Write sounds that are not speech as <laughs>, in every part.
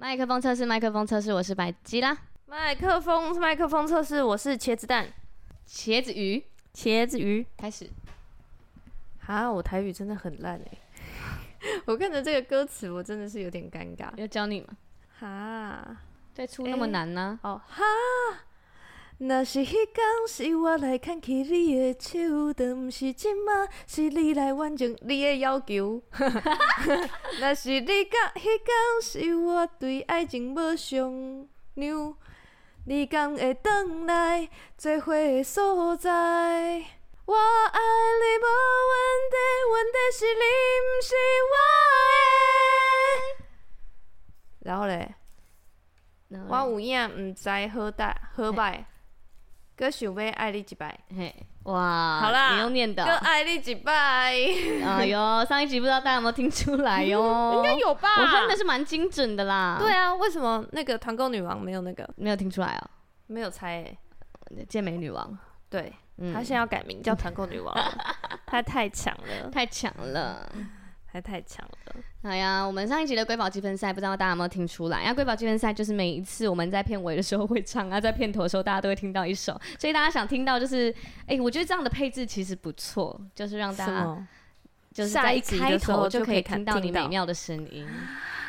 麦克风测试，麦克风测试，我是百吉拉。麦克风，麦克风测试，我是茄子蛋，茄子鱼，茄子鱼，开始。啊，我台语真的很烂哎！<laughs> 我看着这个歌词，我真的是有点尴尬。要教你吗？哈，再出那么难呢、啊？哦，哈。若是迄天是我来牵起你的手，但毋是今麦，是你来完成你的要求。<laughs> 若是你讲迄天是我对爱情无上量，你敢会转来做伙的所在？我爱你无问题，问题是你毋是我的。然后嘞，我有影毋知好歹好歹。哥想要爱你一摆，嘿，哇，好啦，你用念的，哥爱你一摆，<laughs> 哎呦，上一集不知道大家有没有听出来哟？<laughs> 应该有吧？我哼的是蛮精准的啦。对啊，为什么那个团购女王没有那个？没有听出来哦？没有猜诶，健美女王，对，嗯、她现在要改名叫团购女王，<laughs> 她太强了，太强了。还太强了！哎呀，我们上一集的瑰宝积分赛，不知道大家有没有听出来？<laughs> 因为瑰宝积分赛就是每一次我们在片尾的时候会唱啊，在片头的时候大家都会听到一首，所以大家想听到就是，哎、欸，我觉得这样的配置其实不错，就是让大家就是在一开头就可以听到你美妙的声音。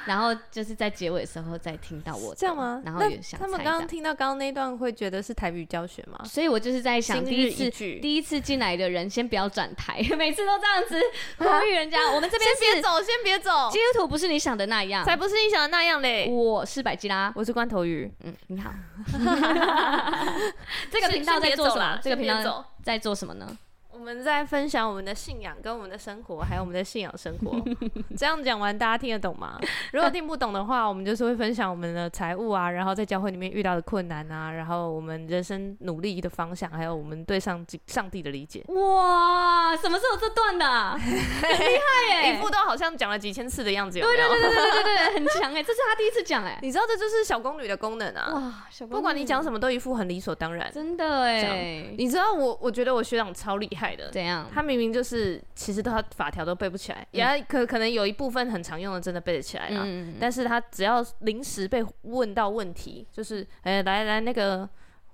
然后就是在结尾的时候再听到我这样吗？然后也想他们刚刚听到刚刚那段会觉得是台语教学吗？所以我就是在想，第一次第一次进来的人先不要转台，<laughs> 每次都这样子呼吁人家。我们这边先别走，先别走。基督徒不是你想的那样，才不是你想的那样嘞。我是百吉拉，我是罐头鱼。嗯，你好。<laughs> <laughs> 这个频道在做什么？这个频道在做什么呢？我们在分享我们的信仰，跟我们的生活，还有我们的信仰生活。<laughs> 这样讲完，大家听得懂吗？<laughs> 如果听不懂的话，我们就是会分享我们的财务啊，然后在教会里面遇到的困难啊，然后我们人生努力的方向，还有我们对上上帝的理解。哇，什么时候这段的？<laughs> 很厉害耶！一副都好像讲了几千次的样子，有没有？对对对对对对对，很强哎！这是他第一次讲哎，你知道这就是小宫女的功能啊！哇，小宫女不管你讲什么都一副很理所当然，真的哎！你知道我，我觉得我学长超厉害。怎样？他明明就是，其实他法条都背不起来，也、嗯、可可能有一部分很常用的，真的背得起来了。嗯、但是他只要临时被问到问题，就是，哎、欸，来来那个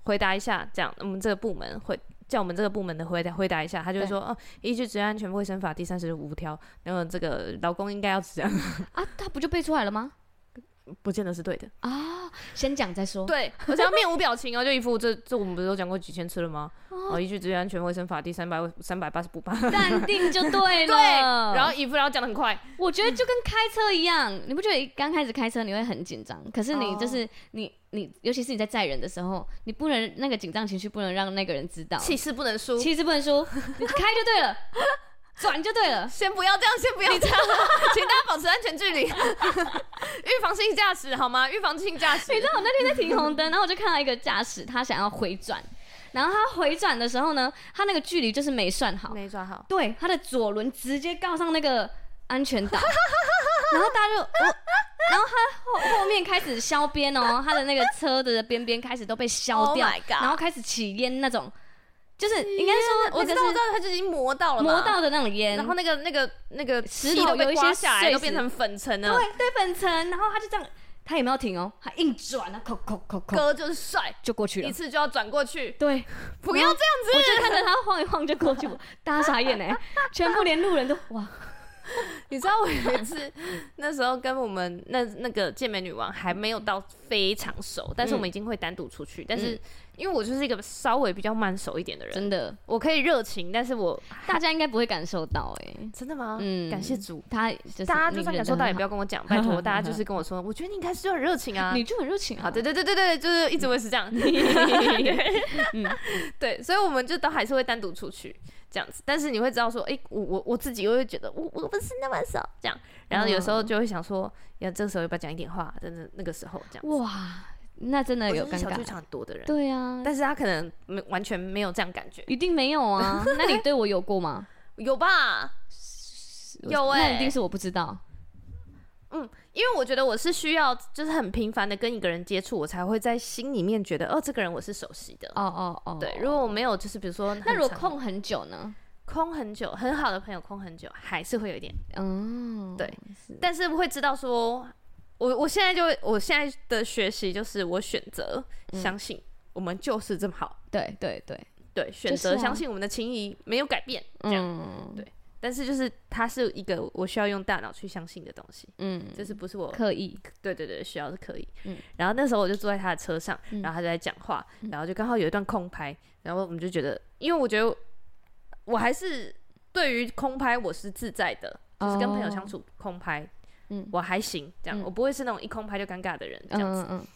回答一下，这样，我们这个部门会叫我们这个部门的回答回答一下，他就会说，哦，依据职业安全卫生法第三十五条，然后这个劳工应该要这样啊，他不就背出来了吗？不见得是对的啊，先讲再说。对，我只要面无表情哦，就一副这这我们不是都讲过几千次了吗？哦，依据职业安全卫生法第三百三百八十五八，淡定就对了。<laughs> 对，然后一副然后讲的很快，我觉得就跟开车一样，你不觉得刚开始开车你会很紧张？可是你就是、哦、你你，尤其是你在载人的时候，你不能那个紧张情绪不能让那个人知道，气势不能输，气势不能输，你开就对了。<laughs> 转就对了，先不要这样，先不要。这样，请大家保持安全距离，<laughs> 预防性驾驶好吗？预防性驾驶。你知道我那天在停红灯，然后我就看到一个驾驶，他想要回转，然后他回转的时候呢，他那个距离就是没算好，没算好。对，他的左轮直接告上那个安全岛，<laughs> 然后大家就，我，然后他后后面开始削边哦，他的那个车的边边开始都被削掉，然后开始起烟那种。就是应该说，我知道，我知道，它就已经磨到了，磨到的那种烟，然后那个那个那个石头有一些下来，都变成粉尘了。对对，粉尘。然后他就这样，他也没有停哦，他硬转啊，扣扣扣扣。哥就是帅，就过去了，一次就要转过去。对，<laughs> 不要这样子。我就看着他晃一晃就过去，<laughs> 大家傻眼哎，全部连路人都哇。<laughs> 你知道我有一次，那时候跟我们那那个健美女王还没有到非常熟，但是我们已经会单独出去。但是因为我就是一个稍微比较慢熟一点的人，真的，我可以热情，但是我大家应该不会感受到哎，真的吗？嗯，感谢主，他大家就算感受到也不要跟我讲，拜托 <laughs> 大家就是跟我说，我觉得你应该是就很热情啊，你就很热情啊，对对对对对，就是一直会是这样，<laughs> 嗯，对，所以我们就都还是会单独出去。这样子，但是你会知道说，哎、欸，我我我自己又会觉得，我我不是那么少这样，然后有时候就会想说，要这个时候要不要讲一点话，真的那个时候这样。哇，那真的有尴尬。小剧场多的人，对啊，但是他可能没完全没有这样感觉，一定没有啊。那你对我有过吗？有吧，有哎、欸，那一定是我不知道。嗯，因为我觉得我是需要，就是很频繁的跟一个人接触，我才会在心里面觉得，哦，这个人我是熟悉的。哦哦哦，对。如果我没有，就是比如说，那如果空很久呢？空很久，很好的朋友空很久，还是会有一点，嗯，对。但是会知道说，我我现在就我现在的学习就是我选择相信我们就是这么好，嗯、对对对。对，选择相信我们的情谊没有改变，这样、嗯、对。但是就是它是一个我需要用大脑去相信的东西，嗯，就是不是我刻意，对对对，需要是刻意，嗯。然后那时候我就坐在他的车上，然后他就在讲话，嗯、然后就刚好有一段空拍，然后我们就觉得，因为我觉得我还是对于空拍我是自在的，就是跟朋友相处空拍，嗯，我还行，这样、嗯、我不会是那种一空拍就尴尬的人，这样子。嗯嗯嗯。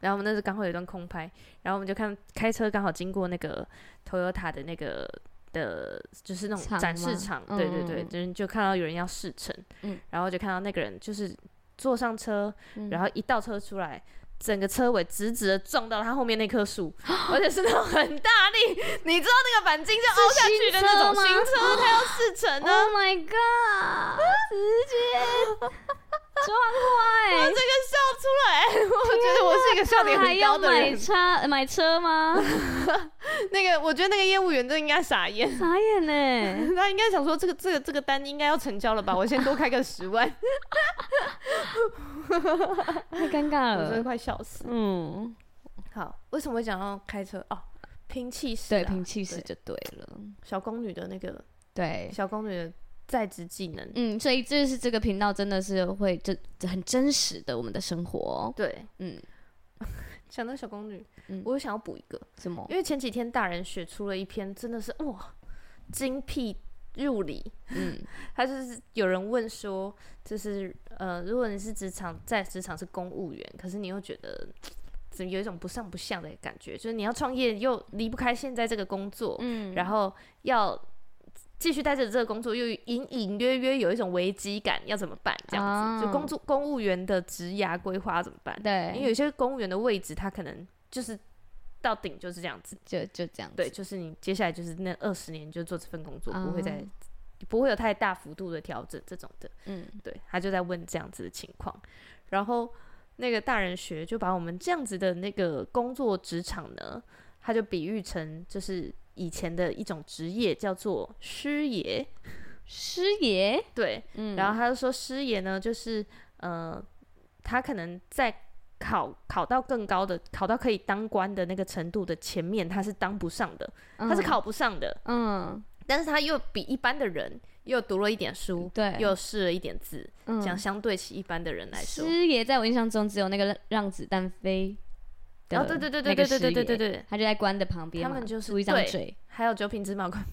然后我们那时候刚好有一段空拍，然后我们就看开车刚好经过那个 Toyota 的那个。的，就是那种展示场，对对对，就、是、就看到有人要试乘，嗯，然后就看到那个人就是坐上车，嗯、然后一倒车出来，整个车尾直直的撞到他后面那棵树，嗯、<gasps> 而且是那种很大力，<laughs> 你知道那个钣金就凹下去的那种新车，它要试乘呢，Oh my god，直接。<laughs> <laughs> 撞坏！我这个笑出来，我觉得我是一个笑点很高的人。买车买车吗？<laughs> 那个，我觉得那个业务员都应该傻眼，傻眼呢。<laughs> 他应该想说，这个这个这个单应该要成交了吧？我先多开个十万。太尴尬了，我真的快笑死。嗯，好，为什么会讲到开车？哦，拼气势，对，拼气势就对了。小宫女的那个，对，小宫女的。在职技能，嗯，所以这是这个频道真的是会这很真实的我们的生活，对，嗯，<laughs> 想到小宫女，嗯，我又想要补一个什么？因为前几天大人学出了一篇，真的是哇，精辟入理，嗯，<laughs> 他就是有人问说，就是呃，如果你是职场在职场是公务员，可是你又觉得怎么有一种不上不下的感觉，就是你要创业又离不开现在这个工作，嗯，然后要。继续待着这个工作，又隐隐约约有一种危机感，要怎么办？这样子，oh. 就工作公务员的职涯规划怎么办？对，因为有些公务员的位置，他可能就是到顶就是这样子，就就这样子。对，就是你接下来就是那二十年就做这份工作，oh. 不会再不会有太大幅度的调整这种的。嗯，对，他就在问这样子的情况，然后那个大人学就把我们这样子的那个工作职场呢，他就比喻成就是。以前的一种职业叫做师爷，<laughs> 师爷？对，嗯，然后他就说师爷呢，就是呃，他可能在考考到更高的，考到可以当官的那个程度的前面，他是当不上的，嗯、他是考不上的，嗯，但是他又比一般的人又读了一点书，对，又试了一点字，嗯，这样相对起一般的人来说，师爷在我印象中只有那个让子弹飞。哦，对对对对对对对对对对，他就在官的旁边，他们就是出一张嘴，还有九品芝麻官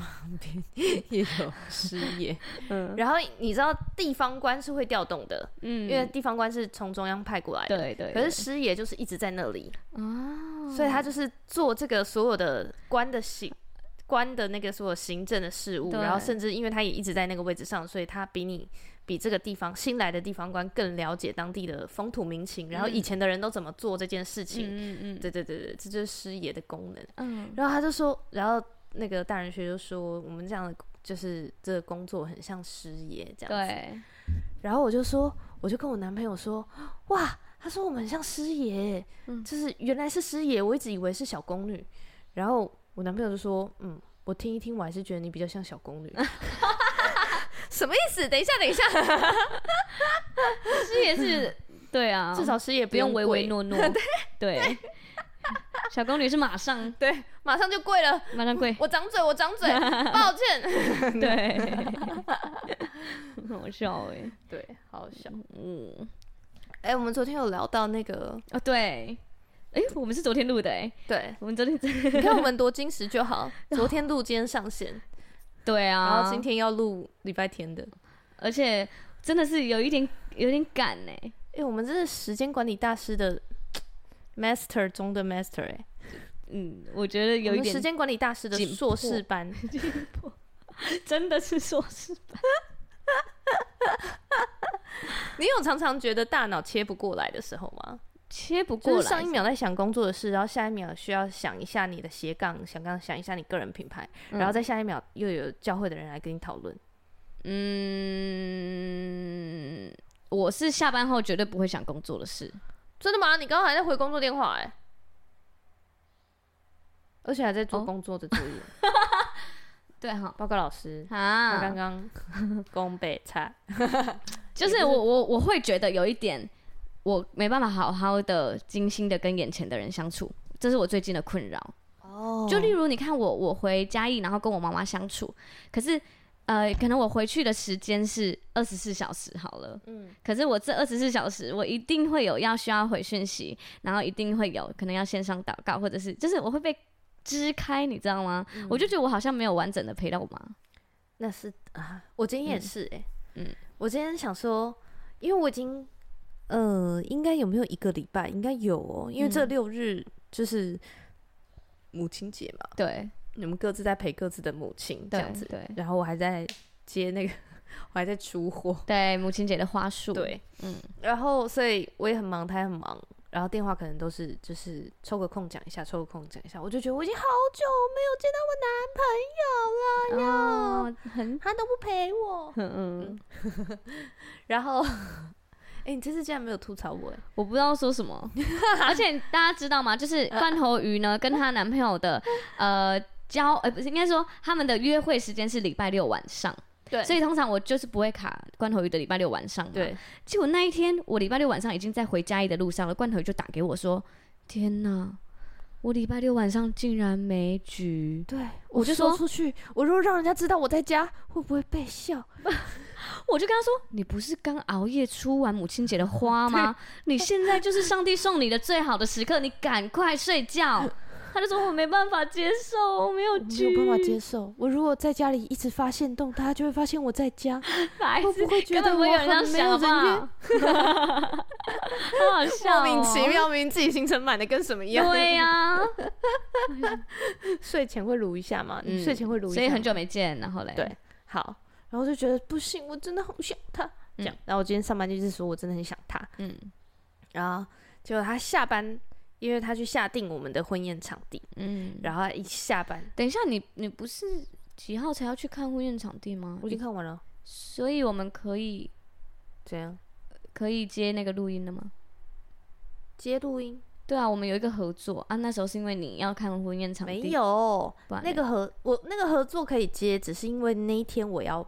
旁边也有师爷。<laughs> <laughs> 嗯，然后你知道地方官是会调动的，嗯，因为地方官是从中央派过来的，对对。可是师爷就是一直在那里哦，所以他就是做这个所有的官的行官的那个所有行政的事务，然后甚至因为他也一直在那个位置上，所以他比你。比这个地方新来的地方官更了解当地的风土民情，嗯、然后以前的人都怎么做这件事情。嗯嗯，对对对对，这就是师爷的功能。嗯，然后他就说，然后那个大人学就说，我们这样的就是这个工作很像师爷这样子。对。然后我就说，我就跟我男朋友说，哇，他说我们很像师爷，嗯，就是原来是师爷，我一直以为是小宫女。然后我男朋友就说，嗯，我听一听，我还是觉得你比较像小宫女。<laughs> 什么意思？等一下，等一下，师爷是，对啊，至少师爷不用唯唯诺诺，<laughs> 对，小宫女是马上，<laughs> 对，马上就跪了，马上跪，<laughs> 我掌嘴，我掌嘴，抱歉，对，好笑哎，对，好笑，嗯，哎，我们昨天有聊到那个，哦，对，哎，我们是昨天录的，哎，对，我们昨天，你看我们多矜持就好，昨天录，今天上线。对啊，然后今天要录礼拜天的，而且真的是有一点有点赶呢。哎，我们这是时间管理大师的 <tsk> master 中的 master 哎，嗯，我觉得有一点时间管理大师的硕士班，<laughs> 真的是硕士班。<laughs> 你有常常觉得大脑切不过来的时候吗？切不过来，上一秒在想工作的事，然后下一秒需要想一下你的斜杠，想刚想一下你个人品牌，嗯、然后再下一秒又有教会的人来跟你讨论。嗯，我是下班后绝对不会想工作的事。真的吗？你刚刚还在回工作电话哎、欸，而且还在做工作的作业。哦、<laughs> 对哈，报告老师啊，刚刚 <laughs> 工北菜。<laughs> 就是我我我会觉得有一点，我没办法好好的精心的跟眼前的人相处，这是我最近的困扰。哦，就例如你看我我回嘉义，然后跟我妈妈相处，可是呃，可能我回去的时间是二十四小时好了，嗯，可是我这二十四小时我一定会有要需要回讯息，然后一定会有可能要线上祷告，或者是就是我会被支开，你知道吗？嗯、我就觉得我好像没有完整的陪到我妈。那是啊，我今天也是哎、欸，嗯，我今天想说，因为我已经，呃，应该有没有一个礼拜？应该有哦，因为这六日就是母亲节嘛，对，你们各自在陪各自的母亲这样子，对，对，然后我还在接那个，我还在出货，对，母亲节的花束，对，嗯，然后所以我也很忙，他也很忙。然后电话可能都是就是抽个空讲一下，抽个空讲一下，我就觉得我已经好久没有见到我男朋友了呀，哦、他都不陪我。<laughs> 嗯嗯。<laughs> 然后，哎，你这次竟然没有吐槽我，我不知道说什么。<laughs> 而且大家知道吗？就是罐头鱼呢，跟她男朋友的呃交，呃不是应该说他们的约会时间是礼拜六晚上。对，所以通常我就是不会卡罐头鱼的礼拜六晚上。对，结果那一天我礼拜六晚上已经在回嘉义的路上了，罐头鱼就打给我说：“天哪，我礼拜六晚上竟然没局。”对，我就说出去，我如果让人家知道我在家，会不会被笑？<laughs> 我就跟他说：“你不是刚熬夜出完母亲节的花吗？你现在就是上帝送你的最好的时刻，你赶快睡觉。”他就说：“我没办法接受，我没有局，没有办法接受。我如果在家里一直发现动，大家就会发现我在家，<laughs> 会不会觉得我很没有人缘？好好笑，莫名其妙，明明自己行程满的跟什么一样。对呀，<laughs> 睡前会撸一下嘛？你睡前会撸一下，所以很久没见，然后嘞，对，好，然后就觉得不行，我真的好想他。这样，然后我今天上班就是说我真的很想他，嗯，然后结果他下班。因为他去下定我们的婚宴场地，嗯，然后一下班，等一下你你不是几号才要去看婚宴场地吗？我已经看完了，所以我们可以怎样？可以接那个录音的吗？接录音？对啊，我们有一个合作啊。那时候是因为你要看婚宴场地，没有那个合我那个合作可以接，只是因为那一天我要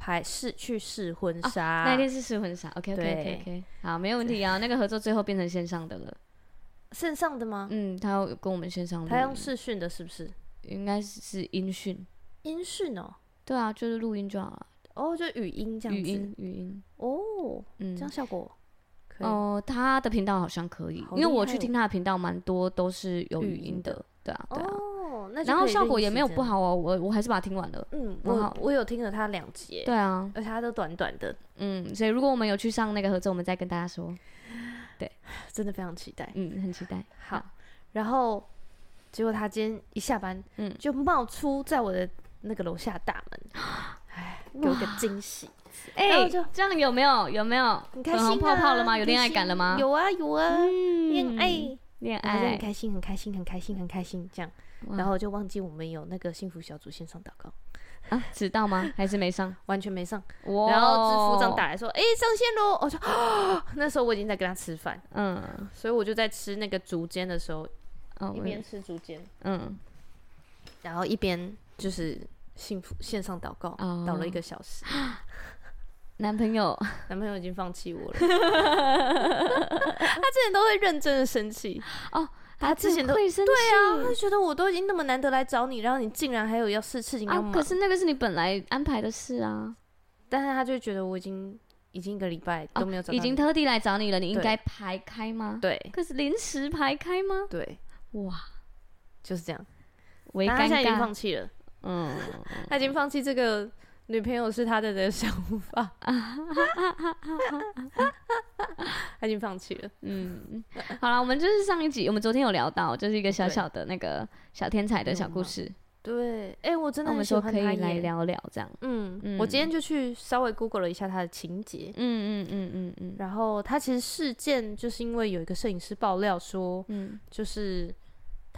拍试去试婚纱，啊，那一天是试婚纱。OK OK OK OK，好，没有问题啊。那个合作最后变成线上的了。线上的吗？嗯，他要跟我们线上，他用视讯的，是不是？应该是音讯，音讯哦。对啊，就是录音就好了。哦，就语音这样子。语音，语音。哦，嗯，这样效果。哦，他的频道好像可以，因为我去听他的频道，蛮多都是有语音的。对啊，对啊。哦，那然后效果也没有不好哦，我我还是把它听完了。嗯，我我有听了他两集。对啊，而且它都短短的。嗯，所以如果我们有去上那个合作，我们再跟大家说。对，真的非常期待，嗯，很期待。好，然后结果他今天一下班，嗯，就冒出在我的那个楼下大门，<gasps> 哎，给我个惊喜，哎，这样有没有有没有粉红泡泡了吗？有恋爱感了吗？有啊有啊，恋爱恋爱，很开心很开心很开心很开心这样，然后就忘记我们有那个幸福小组线上祷告。啊，迟到吗？还是没上？<laughs> 完全没上。Wow 然后支副长打来说：“哎、欸，上线喽！”我说：“啊，<gasps> 那时候我已经在跟他吃饭，嗯，所以我就在吃那个竹间的时候，哦、一边吃竹间，嗯，然后一边就是幸福线上祷告，祷、哦、了一个小时。<laughs> 男朋友，<laughs> 男朋友已经放弃我了，他之前都会认真的生气哦。”他之前都会生气，对啊，他觉得我都已经那么难得来找你，然后你竟然还有要事事情要忙。可是那个是你本来安排的事啊，但是他就觉得我已经已经一个礼拜都没有找，已经特地来找你了，你应该排开吗？对，可是临时排开吗？对，哇，就是这样，我他现在已经放弃了，嗯，他已经放弃这个。女朋友是他的的想法，<laughs> 他已经放弃了。嗯，好了，我们就是上一集，我们昨天有聊到，就是一个小小的那个小天才的小故事。对，哎、欸，我真的很喜欢他，我们说可以来聊聊这样。嗯嗯，我今天就去稍微 Google 了一下他的情节。嗯嗯嗯嗯嗯。然后他其实事件就是因为有一个摄影师爆料说，嗯，就是。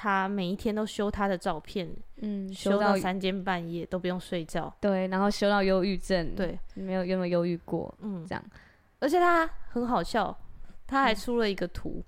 他每一天都修他的照片，嗯，修到三更半夜都不用睡觉，对，然后修到忧郁症，对，没有有没有忧郁过，嗯，这样，而且他很好笑，他还出了一个图，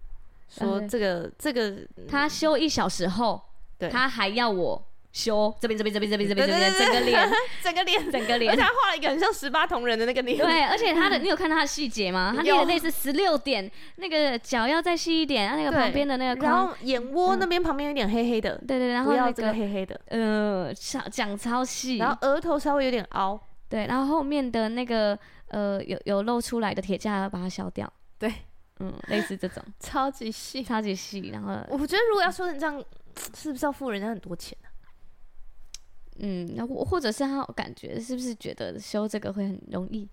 嗯、说这个、嗯、这个他修一小时后，对，他还要我修这边这边这边这边这边这边整个脸，整个脸，整个脸，而且他画了一个很像十八铜人的那个脸。对，而且他的，你有看到他的细节吗？他列的类似十六点，那个脚要再细一点，那个旁边的那个，然后眼窝那边旁边有点黑黑的，对对，然后那个黑黑的，呃，讲讲超细，然后额头稍微有点凹，对，然后后面的那个呃有有露出来的铁架要把它削掉，对，嗯，类似这种，<laughs> 超级细，超级细，然后我觉得如果要说成这样，<tsk> 是不是要付人家很多钱？嗯，那或或者是他感觉是不是觉得修这个会很容易？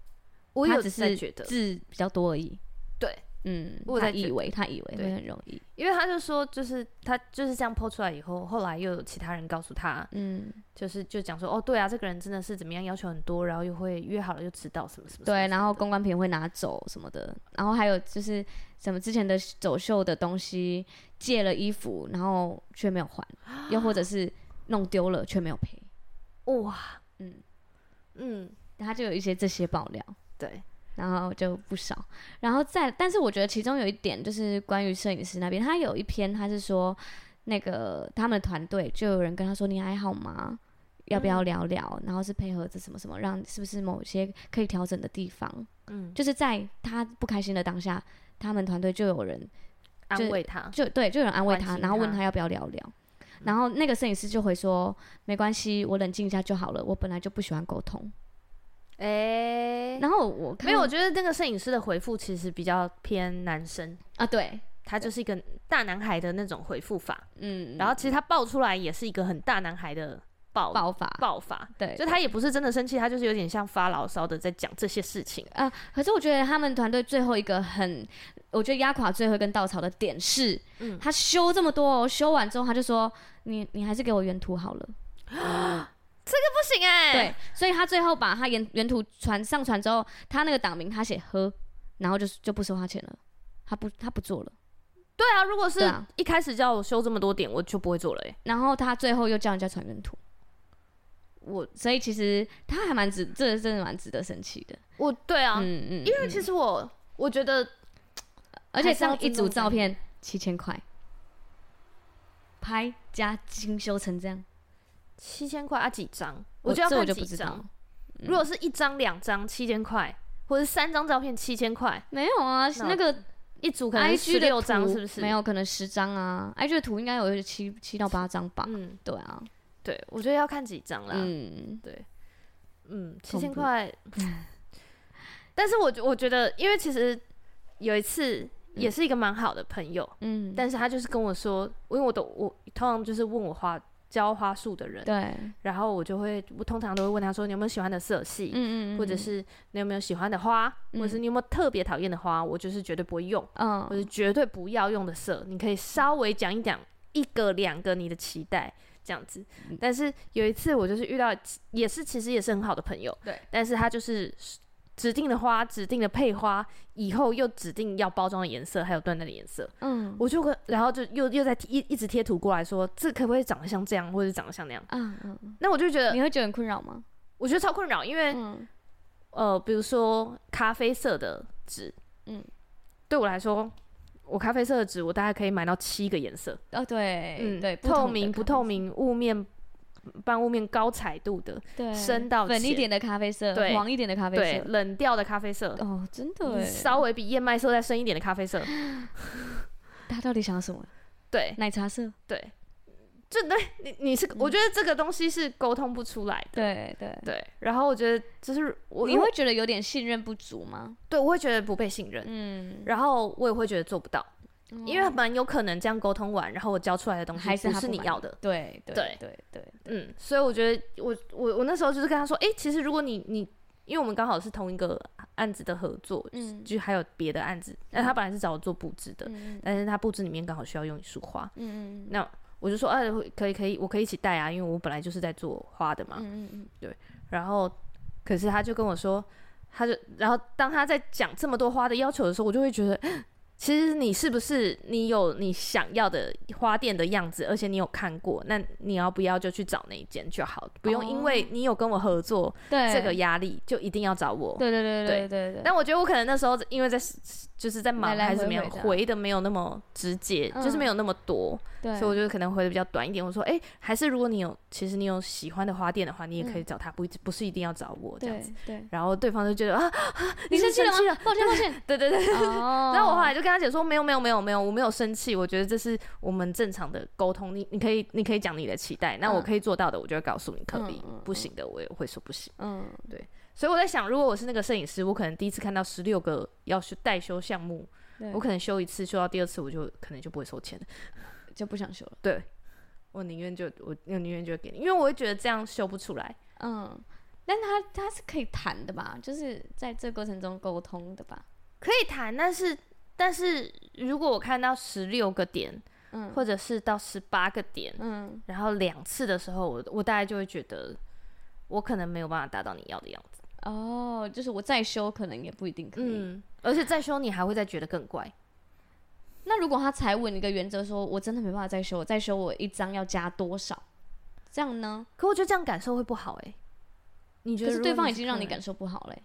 我有只是觉得字比较多而已。对，嗯，我他以为他以为会很容易，因为他就说，就是他就是这样 po 出来以后，后来又有其他人告诉他，嗯，就是就讲说，哦，对啊，这个人真的是怎么样要求很多，然后又会约好了又迟到什么什么。对，然后公关品会拿走什么的，然后还有就是什么之前的走秀的东西借了衣服，然后却没有还，又或者 <gasps> 是弄丢了却没有赔。哇，嗯。嗯，他就有一些这些爆料，对，然后就不少，然后再，但是我觉得其中有一点就是关于摄影师那边，他有一篇他是说，那个他们的团队就有人跟他说，你还好吗？要不要聊聊？嗯、然后是配合着什么什么，让是不是某些可以调整的地方？嗯，就是在他不开心的当下，他们团队就有人安慰他，就对，就有人安慰他，他。然后问他要不要聊聊。然后那个摄影师就会说：“没关系，我冷静一下就好了。我本来就不喜欢沟通。”哎，然后我看没有，我觉得那个摄影师的回复其实比较偏男生啊，对，他就是一个大男孩的那种回复法。嗯，然后其实他爆出来也是一个很大男孩的爆爆发爆发。对，就他也不是真的生气，他就是有点像发牢骚的在讲这些事情啊。可是我觉得他们团队最后一个很。我觉得压垮最后一根稻草的点是，嗯、他修这么多，修完之后他就说：“你你还是给我原图好了。嗯 <gasps> ”这个不行哎、欸。对，所以他最后把他原原图传上传之后，他那个档名他写喝，然后就就不收他钱了，他不他不做了。对啊，如果是一开始叫我修这么多点，我就不会做了哎、欸。然后他最后又叫人家传原图，我所以其实他还蛮值，这真的蛮值得生气的。我对啊，嗯嗯，因为其实我、嗯、我觉得。而且上一组照片七千块，拍加精修成这样，七千块啊？几张？我觉得要看几张。如果是一张、两张，七千块，或者三张照片七千块，没有啊？那个一组可能十六张，是不是？没有，可能十张啊。IG 的图应该有七七到八张吧？嗯，对啊，对，我觉得要看几张啦。嗯，对，嗯，七千块。<laughs> 但是我我觉得，因为其实有一次。也是一个蛮好的朋友，嗯，但是他就是跟我说，因为我都我通常就是问我花教花束的人，对，然后我就会我通常都会问他说，你有没有喜欢的色系，嗯，嗯嗯，或者是你有没有喜欢的花，嗯、或者是你有没有特别讨厌的花，我就是绝对不会用，嗯，或者绝对不要用的色，你可以稍微讲一讲一个两个你的期待这样子，但是有一次我就是遇到也是其实也是很好的朋友，对，但是他就是。指定的花，指定的配花，以后又指定要包装的颜色，还有缎带的颜色。嗯，我就会，然后就又又在一一直贴图过来说，这可不可以长得像这样，或者长得像那样？嗯嗯。那我就觉得，你会觉得很困扰吗？我觉得超困扰，因为，嗯、呃，比如说咖啡色的纸，嗯，对我来说，我咖啡色的纸，我大概可以买到七个颜色。哦，对，嗯，对，透明不透明，雾面。半雾面高彩度的，对，深到粉一点的咖啡色，对，黄一点的咖啡色，冷调的咖啡色，哦，真的，稍微比燕麦色再深一点的咖啡色，<gasps> 他到底想要什么？对，奶茶色，对，这对你你是，我觉得这个东西是沟通不出来的，对对。对。然后我觉得就是我，你会觉得有点信任不足吗？对，我会觉得不被信任，嗯，然后我也会觉得做不到。因为蛮有可能这样沟通完，然后我交出来的东西还是不是你要的。对对对对，嗯，所以我觉得我我我那时候就是跟他说，哎，其实如果你你，因为我们刚好是同一个案子的合作，嗯，就还有别的案子，那他本来是找我做布置的，但是他布置里面刚好需要用一束花，嗯嗯，那我就说，哎，可以可以，我可以一起带啊，因为我本来就是在做花的嘛，嗯嗯对，然后可是他就跟我说，他就然后当他在讲这么多花的要求的时候，我就会觉得。其实你是不是你有你想要的花店的样子，而且你有看过，那你要不要就去找那一间就好，不用因为你有跟我合作，对这个压力就一定要找我。对对对对对对。但我觉得我可能那时候因为在就是在忙还是怎么样，回的没有那么直接，就是没有那么多，所以我觉得可能回的比较短一点。我说，哎，还是如果你有其实你有喜欢的花店的话，你也可以找他，不不是一定要找我这样子。对。然后对方就觉得啊，<laughs> 你生气了吗？抱歉抱歉。对对 <laughs> 对。<laughs> 然后我后来就跟。他姐说没有没有没有没有，我没有生气，我觉得这是我们正常的沟通。你你可以你可以讲你的期待，那我可以做到的，我就会告诉你可以，嗯、不行的我也会说不行。嗯，对。所以我在想，如果我是那个摄影师，我可能第一次看到十六个要修代修项目，我可能修一次，修到第二次我就可能就不会收钱了，<laughs> 就不想修了。对，我宁愿就我宁愿就给你，因为我会觉得这样修不出来。嗯，但他他是可以谈的吧？就是在这过程中沟通的吧？可以谈，但是。但是如果我看到十六个点，嗯，或者是到十八个点，嗯，然后两次的时候，我我大概就会觉得，我可能没有办法达到你要的样子。哦，就是我再修可能也不一定可以，嗯，而且再修你还会再觉得更怪。那如果他踩稳一个原则，说我真的没办法再修，我再修我一张要加多少，这样呢？可我觉得这样感受会不好哎、欸。你觉得？可是对方已经让你感受不好嘞、欸。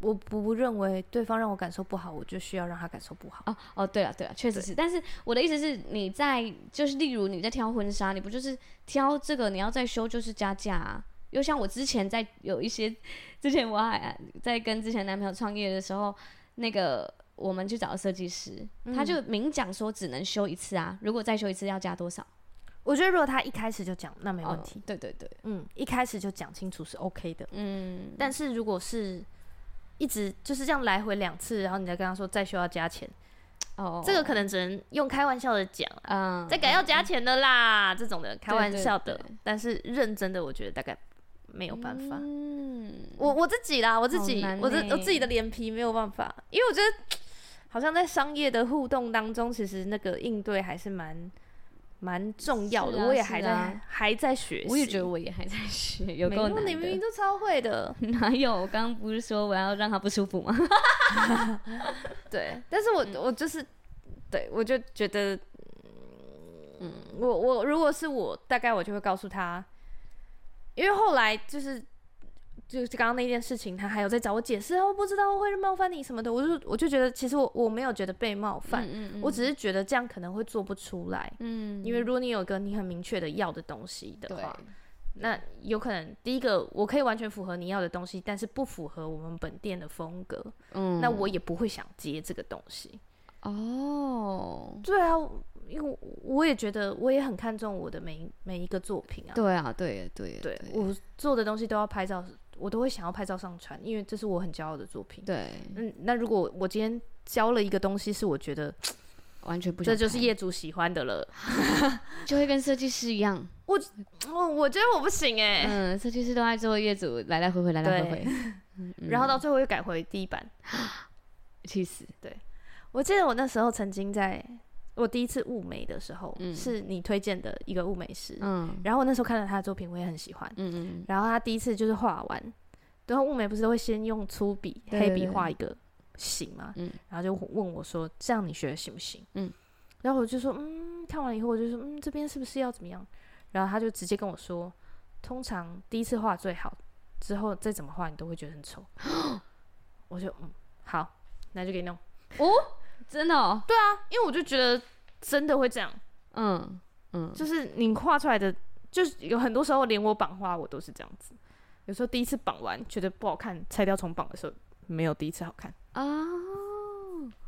我不认为对方让我感受不好，我就需要让他感受不好。哦哦，对了对了，确实是。但是我的意思是，你在就是例如你在挑婚纱，你不就是挑这个你要再修就是加价啊？又像我之前在有一些之前我还在跟之前男朋友创业的时候，那个我们去找设计师，嗯、他就明讲说只能修一次啊，如果再修一次要加多少？我觉得如果他一开始就讲，那没问题。哦、对对对，嗯，一开始就讲清楚是 OK 的。嗯，但是如果是一直就是这样来回两次，然后你再跟他说再修要加钱，哦，这个可能只能用开玩笑的讲，嗯，再改要加钱的啦，这种的开玩笑的，但是认真的我觉得大概没有办法，嗯，我我自己啦，我自己，我自我自己的脸皮没有办法，因为我觉得好像在商业的互动当中，其实那个应对还是蛮。蛮重要的，我也还在还在学习。我也觉得我也还在学，有够难的。你明明都超会的，<laughs> 哪有？我刚刚不是说我要让他不舒服吗？<laughs> 对，但是我我就是，对我就觉得，嗯，我我如果是我，大概我就会告诉他，因为后来就是。就是刚刚那件事情，他还有在找我解释，我不知道会冒犯你什么的，我就我就觉得其实我我没有觉得被冒犯，嗯嗯嗯，我只是觉得这样可能会做不出来，嗯，因为如果你有个你很明确的要的东西的话，那有可能第一个我可以完全符合你要的东西，但是不符合我们本店的风格，嗯，那我也不会想接这个东西。哦，对啊，因为我也觉得我也很看重我的每每一个作品啊，对啊，对对对，我做的东西都要拍照。我都会想要拍照上传，因为这是我很骄傲的作品。对，嗯，那如果我今天交了一个东西，是我觉得 <tsk> 完全不，这就是业主喜欢的了，<laughs> 就会跟设计师一样。我，我我觉得我不行哎。嗯，设计师都爱做业主来来回回，来来回回，<laughs> <laughs> 然后到最后又改回第一版，<gasps> 气死。对，我记得我那时候曾经在。我第一次物美的时候，嗯、是你推荐的一个物美师，嗯，然后我那时候看到他的作品，我也很喜欢，嗯嗯，然后他第一次就是画完，然后物美不是都会先用粗笔黑笔画一个形嘛，嗯，然后就问我说：“这样你学的行不行？”嗯，然后我就说：“嗯。”看完以后我就说：“嗯，这边是不是要怎么样？”然后他就直接跟我说：“通常第一次画最好，之后再怎么画你都会觉得很丑。”我就嗯好，那就给你弄哦。真的哦？对啊，因为我就觉得真的会这样，嗯嗯，就是你画出来的，就是有很多时候连我绑花我都是这样子，有时候第一次绑完觉得不好看，拆掉重绑的时候没有第一次好看。啊，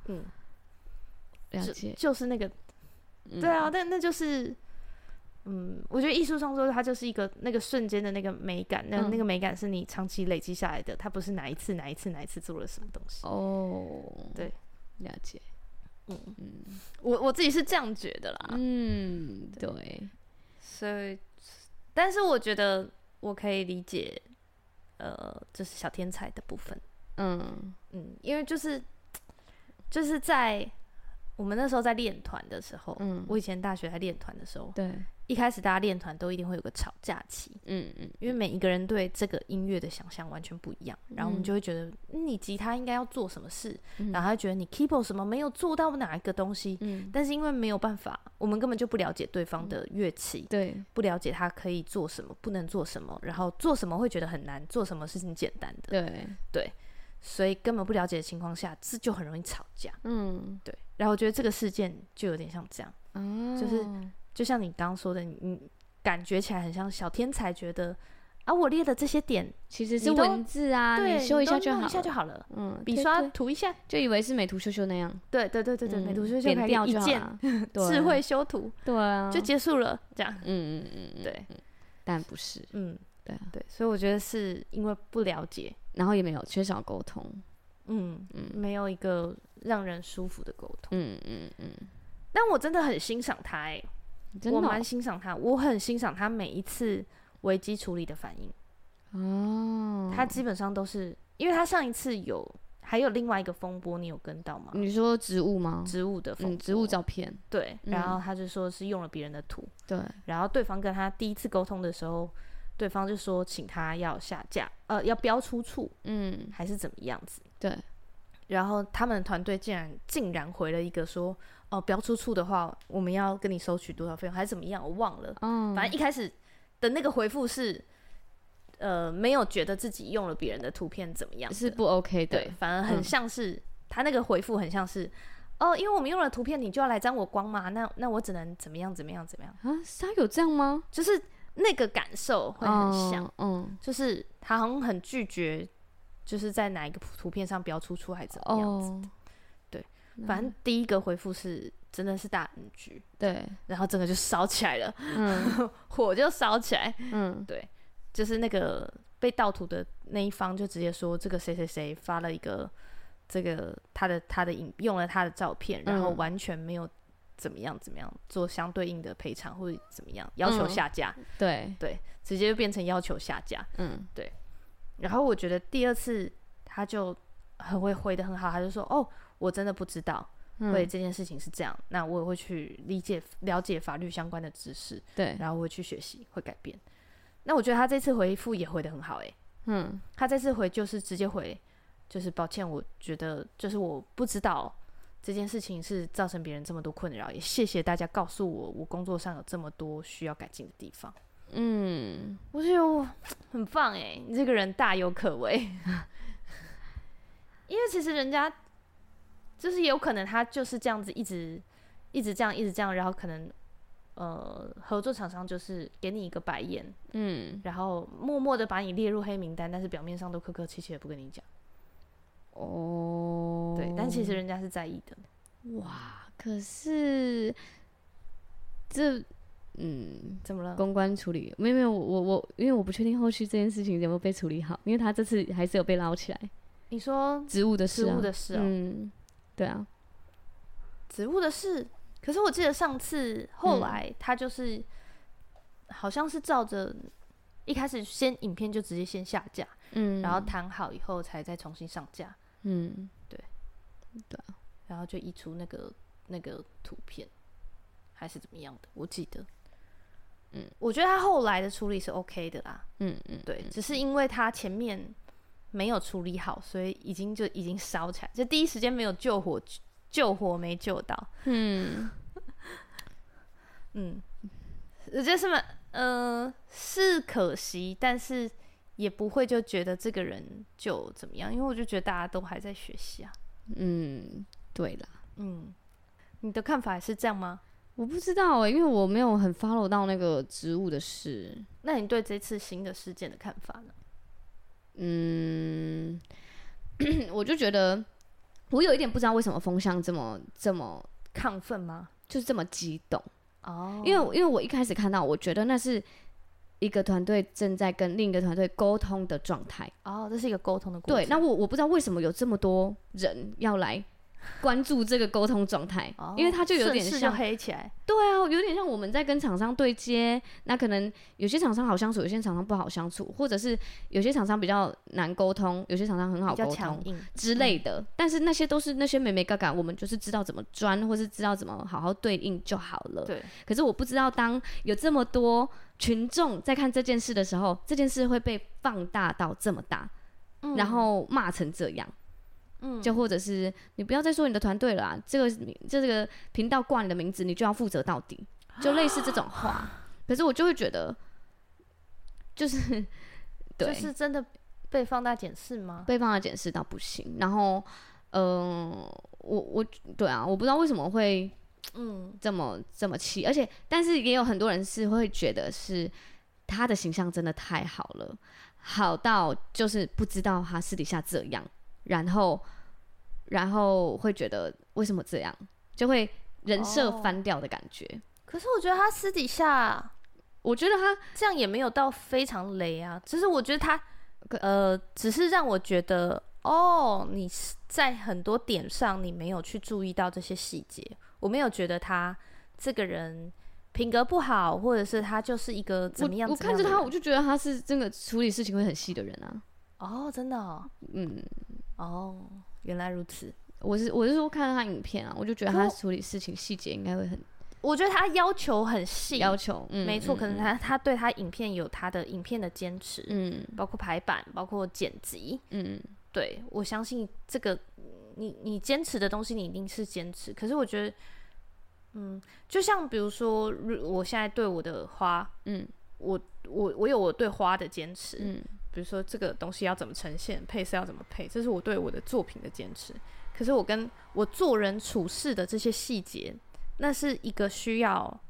嗯，了解，就是那个，对啊，但那就是，嗯，我觉得艺术创作它就是一个那个瞬间的那个美感，那那个美感是你长期累积下来的，它不是哪一次哪一次哪一次做了什么东西。哦，对。了解，嗯。嗯，我我自己是这样觉得啦，嗯，对，所以，但是我觉得我可以理解，呃，就是小天才的部分，嗯。嗯，因为就是就是在我们那时候在练团的时候，嗯，我以前大学在练团的时候，对，一开始大家练团都一定会有个吵架期，嗯嗯，因为每一个人对这个音乐的想象完全不一样，然后我们就会觉得你吉他应该要做什么事，然后他觉得你 keyboard 什么没有做到哪一个东西，嗯，但是因为没有办法，我们根本就不了解对方的乐器，对，不了解他可以做什么，不能做什么，然后做什么会觉得很难，做什么事情简单的，对对。所以根本不了解的情况下，这就很容易吵架。嗯，对。然后我觉得这个事件就有点像这样，哦、就是就像你刚刚说的，你感觉起来很像小天才觉得啊，我列的这些点其实是文字啊，对，你修一下就好，一下就好了。嗯，笔刷涂一下，就以为是美图秀秀那样。对对对对对，美图秀秀点掉就好了。<laughs> 智慧修图，对啊，就结束了，这样。嗯嗯嗯，对。但不是，嗯，对啊，对。所以我觉得是因为不了解。然后也没有缺少沟通，嗯嗯，没有一个让人舒服的沟通，嗯嗯嗯。但我真的很欣赏他，哎，我蛮欣赏他，我很欣赏他每一次危机处理的反应。哦，他基本上都是，因为他上一次有还有另外一个风波，你有跟到吗？你说植物吗？植物的风波，植物照片，对。然后他就说是用了别人的图，对。然后对方跟他第一次沟通的时候。对方就说，请他要下架，呃，要标出处，嗯，还是怎么样子？对。然后他们团队竟然竟然回了一个说，哦、呃，标出处的话，我们要跟你收取多少费用，还是怎么样？我忘了。嗯。反正一开始的那个回复是，呃，没有觉得自己用了别人的图片怎么样，是不 OK 的。对，反而很像是、嗯、他那个回复很像是，哦，因为我们用了图片，你就要来沾我光嘛？那那我只能怎么样？怎么样？怎么样？啊，他有这样吗？就是。那个感受会很像，嗯，就是他好像很拒绝，就是在哪一个图片上标出处还是怎么样子的，对，反正第一个回复是真的是大 NG，对，然后整个就烧起来了，嗯，<laughs> 火就烧起来，嗯，对，就是那个被盗图的那一方就直接说这个谁谁谁发了一个这个他的他的影用了他的照片，然后完全没有。怎么样？怎么样做相对应的赔偿，或者怎么样要求下架？嗯、对对，直接就变成要求下架。嗯，对。然后我觉得第二次他就很会回的很好，他就说：“哦，我真的不知道，会这件事情是这样。嗯、那我也会去理解、了解法律相关的知识。对，然后我会去学习，会改变。那我觉得他这次回复也回的很好、欸。诶，嗯，他这次回就是直接回，就是抱歉，我觉得就是我不知道。”这件事情是造成别人这么多困扰，也谢谢大家告诉我，我工作上有这么多需要改进的地方。嗯，我觉得我很棒哎，你这个人大有可为。<laughs> 因为其实人家就是有可能他就是这样子，一直一直这样，一直这样，然后可能呃合作厂商就是给你一个白眼，嗯，然后默默的把你列入黑名单，但是表面上都客客气气的不跟你讲。哦，对，但其实人家是在意的。哇，可是这，嗯，怎么了？公关处理没有没有，我我因为我不确定后续这件事情有没有被处理好，因为他这次还是有被捞起来。你说植物的事，植物的事，嗯，对啊，植物的事。可是我记得上次后来他就是好像是照着一开始先影片就直接先下架，嗯，然后谈好以后才再重新上架。嗯，对，对啊，然后就移除那个那个图片，还是怎么样的？我记得，嗯，我觉得他后来的处理是 OK 的啦，嗯嗯，对，只是因为他前面没有处理好，所以已经就已经烧起来，就第一时间没有救火，救火没救到，嗯。嗯，我觉得是蛮，呃，是可惜，但是。也不会就觉得这个人就怎么样，因为我就觉得大家都还在学习啊。嗯，对啦，嗯，你的看法是这样吗？我不知道哎、欸，因为我没有很 follow 到那个植物的事。那你对这次新的事件的看法呢？嗯，<clears throat> 我就觉得我有一点不知道为什么风向这么这么亢奋吗？就是这么激动哦。因为因为我一开始看到，我觉得那是。一个团队正在跟另一个团队沟通的状态。哦，这是一个沟通的过程。对，那我我不知道为什么有这么多人要来关注这个沟通状态，哦、因为他就有点像黑起来。对啊，有点像我们在跟厂商对接，那可能有些厂商好相处，有些厂商不好相处，或者是有些厂商比较难沟通，有些厂商很好沟通之类的。嗯、但是那些都是那些美美嘎嘎，我们就是知道怎么钻，或是知道怎么好好对应就好了。对。可是我不知道，当有这么多群众在看这件事的时候，这件事会被放大到这么大，嗯、然后骂成这样。嗯，就或者是你不要再说你的团队了啊，这个这个频道挂你的名字，你就要负责到底，就类似这种话。可是我就会觉得，就是，<laughs> 对，就是真的被放大检视吗？被放大检视到不行。然后，嗯、呃，我我对啊，我不知道为什么会嗯这么这么气，而且但是也有很多人是会觉得是他的形象真的太好了，好到就是不知道他私底下这样，然后。然后会觉得为什么这样，就会人设翻掉的感觉。哦。可是我觉得他私底下，我觉得他这样也没有到非常雷啊。只是我觉得他，呃，只是让我觉得，哦，你在很多点上你没有去注意到这些细节。我没有觉得他这个人品格不好，或者是他就是一个怎么样？我看着他，我就觉得他是真的处理事情会很细的人啊。哦，真的哦，嗯，哦。原来如此，我是我是说看到他影片啊，我就觉得他处理事情细节应该会很，我觉得他要求很细，要求，嗯、没错，可能他他对他影片有他的影片的坚持，嗯，包括排版，包括剪辑，嗯，对，我相信这个你你坚持的东西你一定是坚持，可是我觉得，嗯，就像比如说我现在对我的花，嗯，我我我有我对花的坚持，嗯。比如说这个东西要怎么呈现，配色要怎么配，这是我对我的作品的坚持。可是我跟我做人处事的这些细节，那是一个需要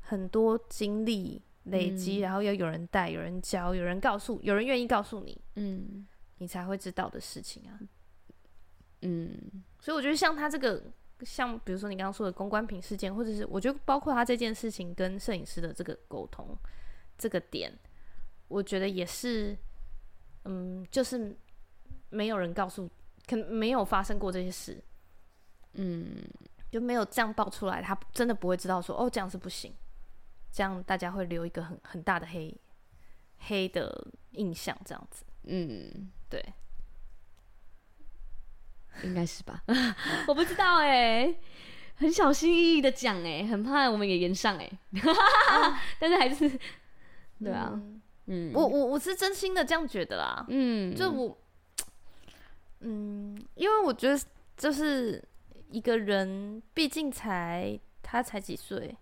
很多精力累积，嗯、然后要有人带、有人教、有人告诉、有人愿意告诉你，嗯，你才会知道的事情啊。嗯，所以我觉得像他这个，像比如说你刚刚说的公关品事件，或者是我觉得包括他这件事情跟摄影师的这个沟通这个点，我觉得也是。嗯，就是没有人告诉，可能没有发生过这些事，嗯，就没有这样爆出来，他真的不会知道说，哦，这样是不行，这样大家会留一个很很大的黑黑的印象，这样子，嗯，对，<laughs> 应该是吧，我不知道哎、欸，很小心翼翼的讲哎，很怕我们也延上哎，<laughs> <laughs> 但是还是，对啊。嗯嗯，我我我是真心的这样觉得啦。嗯，就我，嗯，因为我觉得就是一个人，毕竟才他才几岁，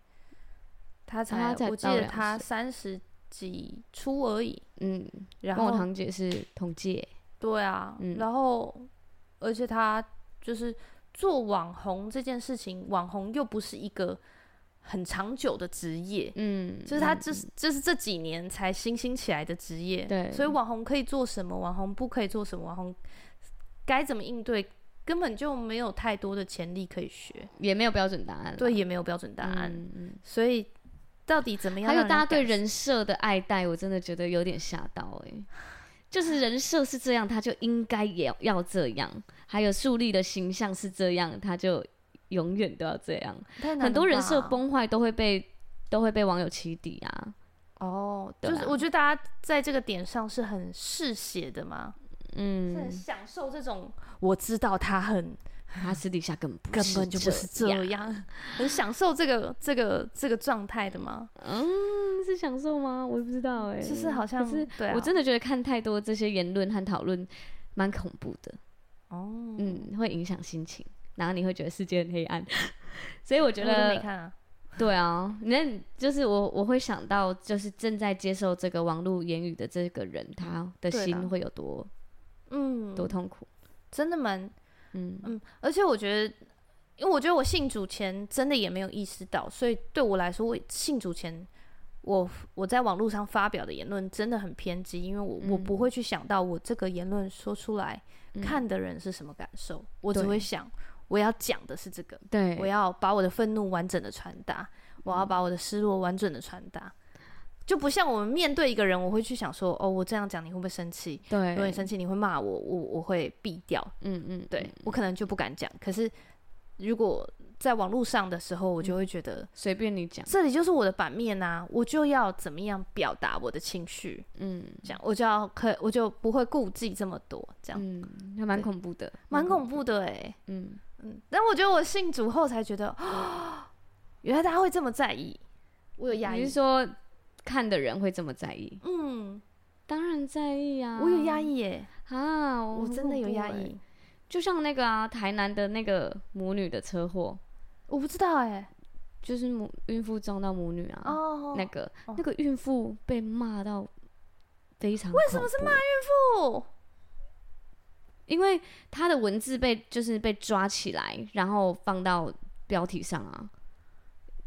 他才，我记得他三十几出而已。嗯，然后我堂姐是同届。对啊，嗯，然后而且他就是做网红这件事情，网红又不是一个。很长久的职业，嗯，就是他，就是就是这几年才新兴起来的职业，对，所以网红可以做什么，网红不可以做什么，网红该怎么应对，根本就没有太多的潜力可以学，也没有标准答案，对，也没有标准答案，嗯。嗯，所以到底怎么样？还有大家对人设的爱戴，我真的觉得有点吓到哎、欸，就是人设是这样，他就应该也要这样，还有树立的形象是这样，他就。永远都要这样，很多人设崩坏都会被都会被网友起底啊。哦，就是我觉得大家在这个点上是很嗜血的嘛，嗯，是很享受这种。我知道他很，他私底下根本根本就不是这样，很享受这个这个这个状态的吗？嗯，是享受吗？我也不知道哎、欸，就是好像是，对、啊，我真的觉得看太多这些言论和讨论蛮恐怖的。哦，嗯，会影响心情。然后你会觉得世界很黑暗，<laughs> 所以我觉得，我没看啊。对啊，那就是我我会想到，就是正在接受这个网络言语的这个人，他的心会有多，嗯，多痛苦，真的蛮，嗯嗯。而且我觉得，因为我觉得我信主前真的也没有意识到，所以对我来说，我信主前，我我在网络上发表的言论真的很偏激，因为我、嗯、我不会去想到我这个言论说出来，嗯、看的人是什么感受，我只会想。我要讲的是这个，对，我要把我的愤怒完整的传达，我要把我的失落完整的传达。就不像我们面对一个人，我会去想说，哦，我这样讲你会不会生气？对，如果你生气，你会骂我，我我会避掉。嗯嗯，对，我可能就不敢讲。可是如果在网络上的时候，我就会觉得随便你讲，这里就是我的版面啊，我就要怎么样表达我的情绪。嗯，这样我就要可，我就不会顾忌这么多。这样，嗯，蛮恐怖的，蛮恐怖的哎。嗯嗯，但我觉得我信主后才觉得，啊，<gasps> 原来大家会这么在意。我有压抑，你是说看的人会这么在意？嗯，当然在意啊。我有压抑耶，啊，我真的有压抑。就像那个啊，台南的那个母女的车祸。我不知道哎、欸，就是母孕妇撞到母女啊，oh, 那个、oh. 那个孕妇被骂到非常，为什么是骂孕妇？因为他的文字被就是被抓起来，然后放到标题上啊。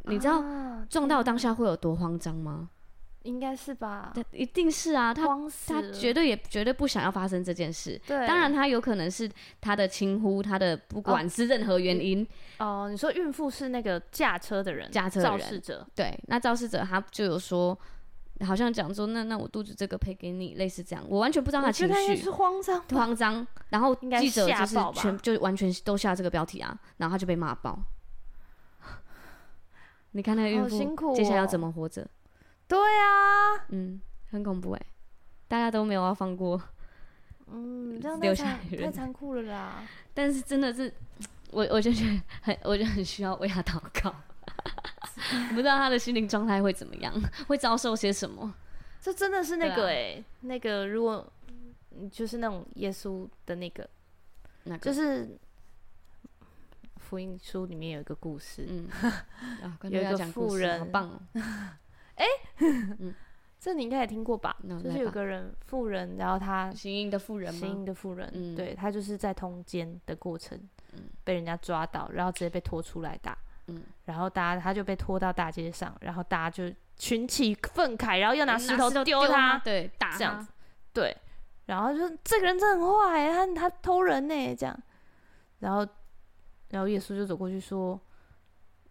你知道撞到当下会有多慌张吗？应该是吧，一定是啊，他他绝对也绝对不想要发生这件事。对，当然他有可能是他的轻忽，他的不管是任何原因。哦，呃、你说孕妇是那个驾车的人，驾车的人，肇事者。对，那肇事者他就有说，好像讲说，那那我肚子这个赔给你，类似这样。我完全不知道他情绪是慌张，慌张。然后记者就是全就完全都下这个标题啊，然后他就被骂爆。<laughs> 你看那个孕妇接下来要怎么活着？对啊，嗯，很恐怖哎，大家都没有要放过，嗯，这样留下太残酷了啦。但是真的是，我我就觉得很，我就很需要为他祷告。不知道他的心灵状态会怎么样，会遭受些什么？这真的是那个哎，啊、那个如果就是那种耶稣的那个，那个就是福音书里面有一个故事，嗯，有一个富人，好棒哦。<laughs> 哎，嗯，这你应该也听过吧？就是有个人富人，然后他行淫的富人，行淫的富人，对，他就是在通奸的过程，被人家抓到，然后直接被拖出来打，然后大家他就被拖到大街上，然后大家就群起愤慨，然后又拿石头丢他，对，打这样子，对，然后就说这个人真的很坏，他他偷人呢，这样，然后然后耶稣就走过去说。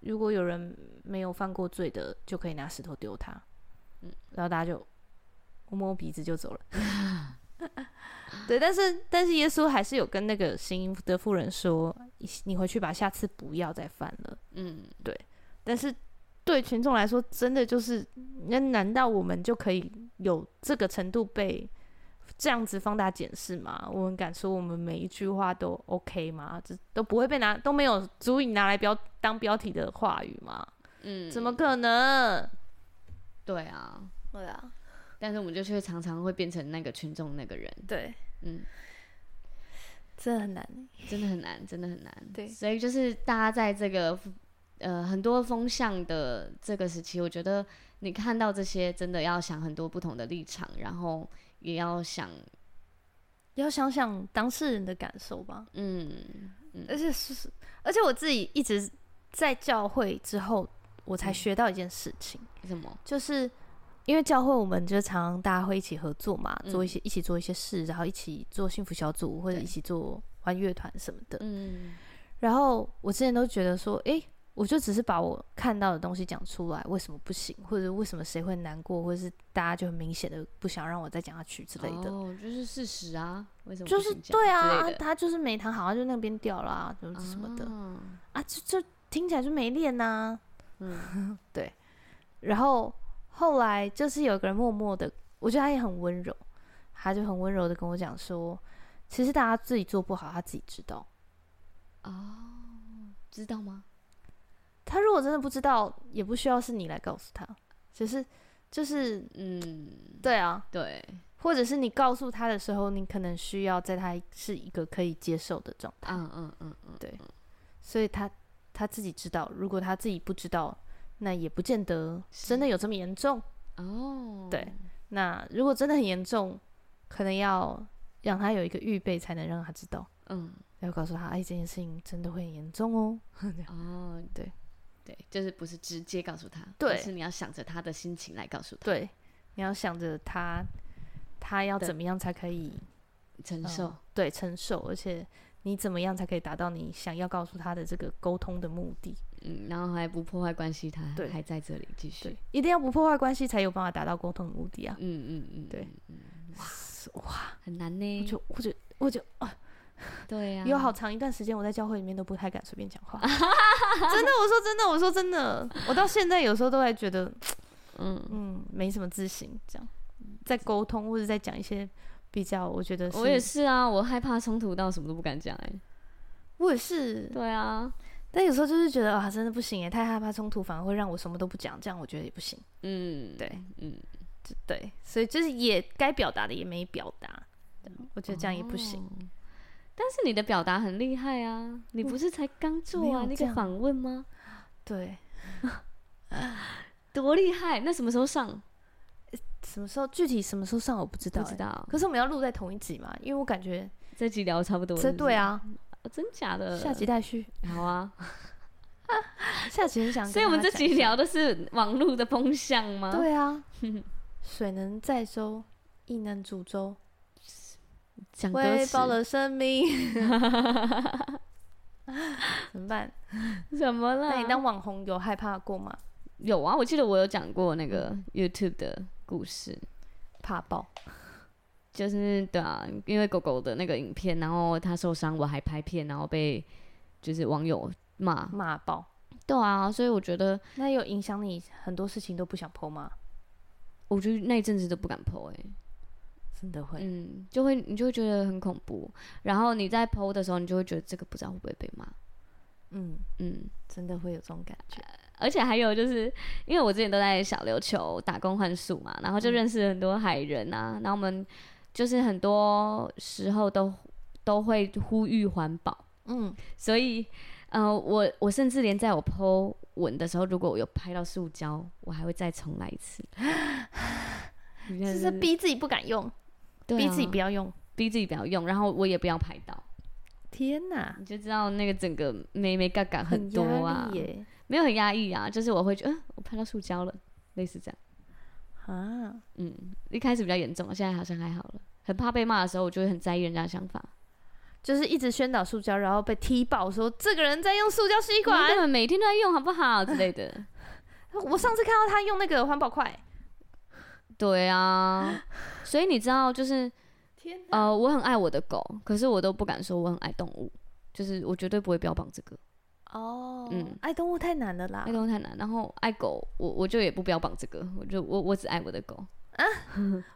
如果有人没有犯过罪的，就可以拿石头丢他。嗯，然后大家就摸摸鼻子就走了。<laughs> 对，但是但是耶稣还是有跟那个行淫的妇人说：“你回去吧，下次不要再犯了。”嗯，对。但是对群众来说，真的就是那难道我们就可以有这个程度被？这样子放大检视吗？我们敢说我们每一句话都 OK 吗？这都不会被拿，都没有足以拿来标当标题的话语吗？嗯，怎么可能？对啊，对啊，但是我们就却常常会变成那个群众那个人。对，嗯，真的很难，真的很难，真的很难。对，所以就是大家在这个呃很多风向的这个时期，我觉得你看到这些，真的要想很多不同的立场，然后。也要想，要想想当事人的感受吧。嗯，嗯，而且是，而且我自己一直在教会之后，我才学到一件事情。什么？就是因为教会，我们就常常大家会一起合作嘛，做一些一起做一些事，然后一起做幸福小组或者一起做玩乐团什么的。嗯，然后我之前都觉得说，诶。我就只是把我看到的东西讲出来，为什么不行？或者为什么谁会难过？或者是大家就很明显的不想让我再讲下去之类的？哦，就是事实啊，为什么？就是对啊，他就是没弹好，他就那边掉了啊，就是什么的啊，啊，就就听起来就没练呐、啊。嗯，<laughs> 对。然后后来就是有个人默默的，我觉得他也很温柔，他就很温柔的跟我讲说，其实大家自己做不好，他自己知道。哦，知道吗？他如果真的不知道，也不需要是你来告诉他，只是就是嗯，对啊，对，或者是你告诉他的时候，你可能需要在他是一个可以接受的状态，嗯嗯嗯嗯，对，所以他他自己知道，如果他自己不知道，那也不见得真的有这么严重哦。对，那如果真的很严重，可能要让他有一个预备，才能让他知道，嗯，要告诉他，哎，这件事情真的会很严重哦。<laughs> 哦，对。对，就是不是直接告诉他，对，是你要想着他的心情来告诉他。对，你要想着他，他要怎么样才可以承受？对，承受，而且你怎么样才可以达到你想要告诉他的这个沟通的目的？嗯，然后还不破坏关系，他还在这里继续，对，一定要不破坏关系才有办法达到沟通的目的啊。嗯嗯嗯，对，哇哇，很难呢。我就我就我就啊，<laughs> 对呀，有好长一段时间我在教会里面都不太敢随便讲话。<laughs> 真的，我说真的，我说真的，我到现在有时候都还觉得，嗯嗯，没什么自信，这样在沟通或者在讲一些比较，我觉得我也是啊，我害怕冲突到什么都不敢讲哎。我也是，对啊。但有时候就是觉得啊，真的不行哎，太害怕冲突，反而会让我什么都不讲，这样我觉得也不行。嗯，对，嗯，对，所以就是也该表达的也没表达，我觉得这样也不行。哦，但是你的表达很厉害啊，你不是才刚做完那个访问吗？对，<laughs> 多厉害！那什么时候上？什么时候？具体什么时候上我不知道，不知道。可是我们要录在同一集嘛，因为我感觉这集聊差不多。这对啊。真假的？下集待续。好啊，<laughs> 下集很想。所以我们这集聊的是网络的风向吗？对啊。<laughs> 水能载舟，亦能煮粥。喂饱了生命。<laughs> 怎么办？怎么了？那你当网红有害怕过吗？有啊，我记得我有讲过那个 YouTube 的故事，怕爆。<laughs> 就是对啊，因为狗狗的那个影片，然后它受伤，我还拍片，然后被就是网友骂骂爆。对啊，所以我觉得那有影响你很多事情都不想 po 吗？我觉得那一阵子都不敢哎、欸，真的会，嗯，就会你就会觉得很恐怖，然后你在 po 的时候，你就会觉得这个不知道会不会被骂。嗯嗯，真的会有这种感觉。而且还有就是，因为我之前都在小琉球打工换宿嘛，然后就认识了很多海人啊，然后我们。就是很多时候都都会呼吁环保，嗯，所以，呃，我我甚至连在我 po 文的时候，如果我有拍到塑胶，我还会再重来一次，<gasps> 就是逼自己不敢用，对啊，逼自己不要用，逼自己不要用，然后我也不要拍到。天哪，你就知道那个整个美眉嘎嘎很多啊，没有很压抑啊，就是我会觉得，嗯，我拍到塑胶了，类似这样。啊，嗯，一开始比较严重，现在好像还好了。很怕被骂的时候，我就会很在意人家的想法，就是一直宣导塑胶，然后被踢爆说这个人在用塑胶吸管，根本每天都在用，好不好之类的。<laughs> 我上次看到他用那个环保筷，对啊，所以你知道，就是天，呃，我很爱我的狗，可是我都不敢说我很爱动物，就是我绝对不会标榜这个。哦，嗯，爱动物太难了啦，爱动物太难。然后爱狗，我我就也不标榜这个，我就我我只爱我的狗。啊，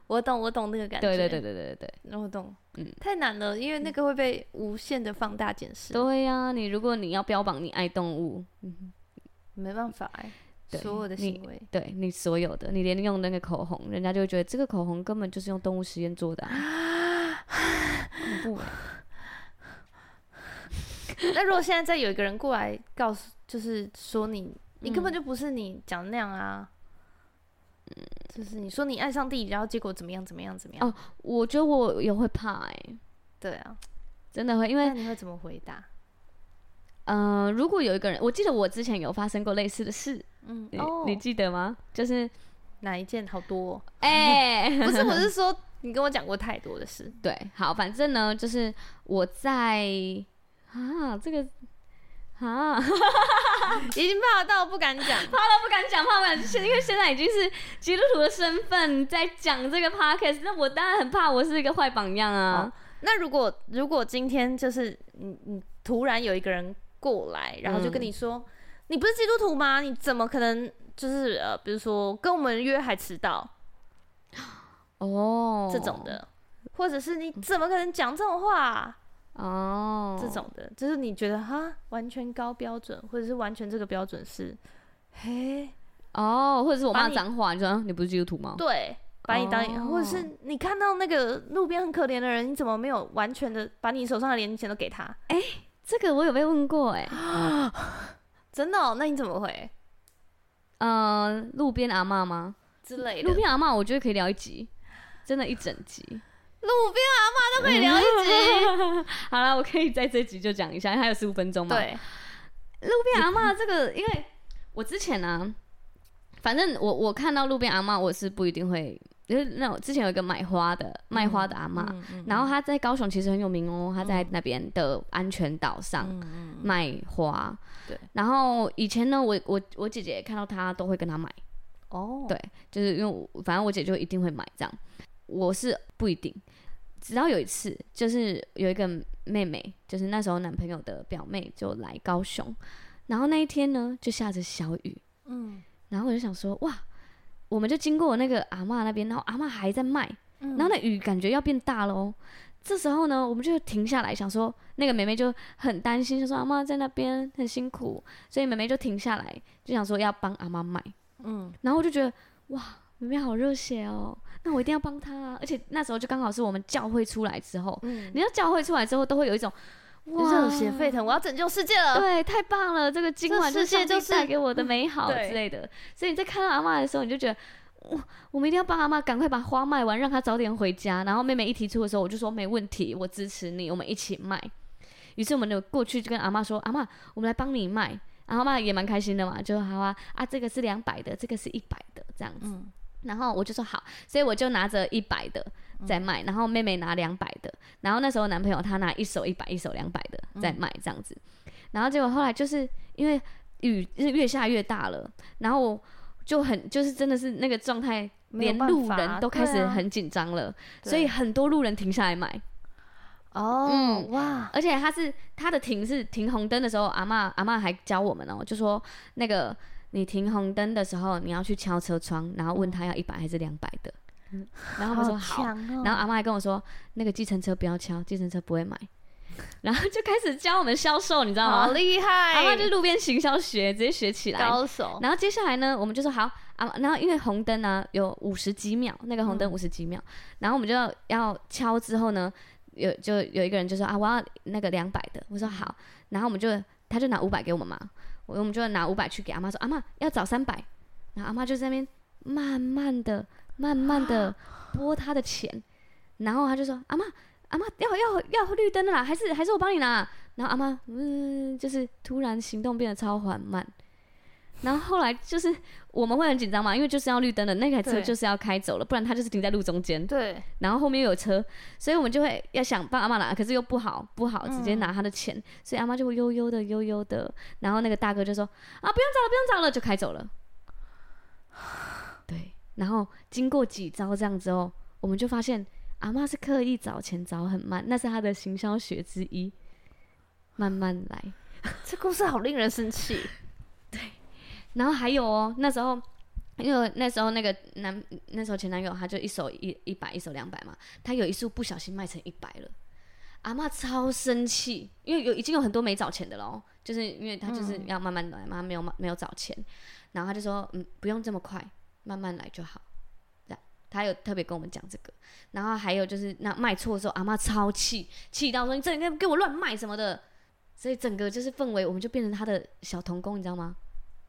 我懂，我懂那个感觉。对对对对对对，我懂。嗯，太难了，因为那个会被无限的放大检视。对呀、啊，你如果你要标榜你爱动物，嗯，没办法哎。所有的行为，对你所有的，你连用那个口红，人家就会觉得这个口红根本就是用动物实验做的、啊。恐怖。<laughs> <laughs> 那如果现在再有一个人过来告诉，就是说你，你根本就不是你讲的那样啊。嗯，就是你说你爱上帝，然后结果怎么样？怎么样？怎么样？哦，我觉得我也会怕哎、欸。对啊，真的会，因为那你会怎么回答？嗯、呃，如果有一个人，我记得我之前有发生过类似的事，嗯，你、哦、你记得吗？就是哪一件？好多哎、欸，<laughs> 不是，我是说你跟我讲过太多的事。对，好，反正呢，就是我在啊，这个。啊，<laughs> 已经怕到不敢讲，怕到不敢讲，怕不敢，因为现在已经是基督徒的身份在讲这个 podcast，那我当然很怕，我是一个坏榜样啊。哦、那如果如果今天就是你你突然有一个人过来，然后就跟你说，嗯、你不是基督徒吗？你怎么可能就是呃，比如说跟我们约还迟到？哦，这种的，或者是你怎么可能讲这种话？哦，oh, 这种的，就是你觉得哈，完全高标准，或者是完全这个标准是，嘿，哦，oh, 或者是我骂脏话，你，你说你不是基督徒吗？对，把你当，oh. 或者是你看到那个路边很可怜的人，你怎么没有完全的把你手上的零钱都给他？哎、欸，这个我有被问过、欸，哎，<gasps> 真的、哦？那你怎么回？呃，路边阿嬷吗？之类的，路边阿嬷，我觉得可以聊一集，真的，一整集。路边阿妈都可以聊一集，<laughs> 好了，我可以在这集就讲一下，因为还有十五分钟嘛。对，路边阿妈这个，因为我之前呢、啊，反正我我看到路边阿妈，我是不一定会就是那种之前有一个买花的卖花的阿妈，嗯嗯嗯、然后她在高雄其实很有名哦，她在那边的安全岛上卖花。对，然后以前呢，我我我姐姐看到她都会跟她买。哦，对，就是因为反正我姐就一定会买这样，我是不一定。直到有一次，就是有一个妹妹，就是那时候男朋友的表妹就来高雄，然后那一天呢就下着小雨，嗯，然后我就想说哇。我们就经过那个阿嬷那边，然后阿嬷还在卖，嗯、然后那雨感觉要变大了哦。这时候呢，我们就停下来，想说那个妹妹就很担心，就说阿嬷在那边很辛苦，所以妹妹就停下来，就想说要帮阿嬷卖。嗯，然后我就觉得哇，妹妹好热血哦，那我一定要帮他啊！而且那时候就刚好是我们教会出来之后，嗯，你知道教会出来之后都会有一种哇，热血沸腾，我要拯救世界了，对，太棒了，这个今晚世界就是带给我的美好之类的。所以你在看到阿妈的时候，你就觉得。我我们一定要帮阿妈赶快把花卖完，让她早点回家。然后妹妹一提出的时候，我就说没问题，我支持你，我们一起卖。于是我们就过去就跟阿妈说：“阿妈，我们来帮你卖。”然后阿妈也蛮开心的嘛，就说：“好啊，啊这个是两百的，这个是一百的，这样子。嗯”然后我就说好，所以我就拿着一百的在卖，然后妹妹拿两百的，然后那时候男朋友他拿一手一百，一手两百的在卖这样子。然后结果后来就是因为雨是越下越大了，然后。就很就是真的是那个状态，连路人都开始很紧张了，啊、所以很多路人停下来买。哦，嗯哇！而且他是他的停是停红灯的时候，阿嬷阿嬷还教我们哦，就说那个你停红灯的时候，你要去敲车窗，然后问他要一百还是两百的。嗯，然后他说好，好、哦，然后阿妈还跟我说，那个计程车不要敲，计程车不会买。<laughs> 然后就开始教我们销售，你知道吗？好厉害！阿妈就路边行销学，直接学起来。高手。然后接下来呢，我们就说好啊。然后因为红灯呢、啊、有五十几秒，那个红灯五十几秒，嗯、然后我们就要要敲之后呢，有就有一个人就说啊，我要那个两百的。我说好，然后我们就他就拿五百给我们嘛，我我们就拿五百去给阿妈说，阿妈要找三百。然后阿妈就在那边慢慢的、慢慢的 <gasps> 拨他的钱，然后他就说阿妈。阿妈要要要绿灯了啦，还是还是我帮你拿？然后阿妈嗯，就是突然行动变得超缓慢。然后后来就是我们会很紧张嘛，因为就是要绿灯的那台车就是要开走了，不然它就是停在路中间。对。然后后面又有车，所以我们就会要想帮阿妈拿，可是又不好不好直接拿他的钱，嗯、所以阿妈就会悠悠的悠悠的。然后那个大哥就说啊，不用找了，不用找了，就开走了。<sighs> 对。然后经过几招这样之后，我们就发现。阿妈是刻意找钱找很慢，那是她的行销学之一。慢慢来，<laughs> 这故事好令人生气。然后还有哦，那时候因为那时候那个男那时候前男友他就一手一一百，一手两百嘛，他有一束不小心卖成一百了，阿妈超生气，因为有已经有很多没找钱的喽，就是因为他就是要慢慢来嘛，没有没有找钱，然后他就说嗯，不用这么快，慢慢来就好。这样他有特别跟我们讲这个，然后还有就是那卖错的时候，阿妈超气，气到说你这应该给我乱卖什么的，所以整个就是氛围，我们就变成他的小童工，你知道吗？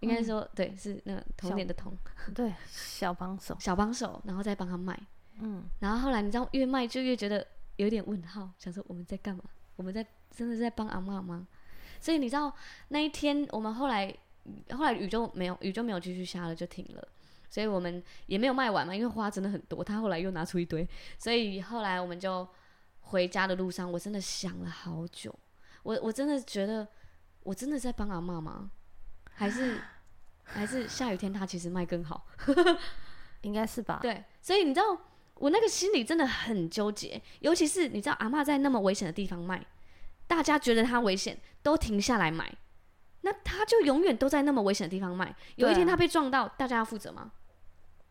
应该说、嗯、对，是那个童年的童，对，小帮手，<laughs> 小帮手，然后再帮他卖，嗯，然后后来你知道越卖就越觉得有点问号，想说我们在干嘛？我们在真的是在帮阿妈吗？所以你知道那一天我们后来后来雨就没有雨就没有继续下了，就停了。所以我们也没有卖完嘛，因为花真的很多。他后来又拿出一堆，所以后来我们就回家的路上，我真的想了好久。我我真的觉得，我真的在帮阿妈吗？还是还是下雨天他其实卖更好？<laughs> 应该是吧。对，所以你知道我那个心里真的很纠结，尤其是你知道阿嬷在那么危险的地方卖，大家觉得他危险都停下来买，那他就永远都在那么危险的地方卖。有一天他被撞到，大家要负责吗？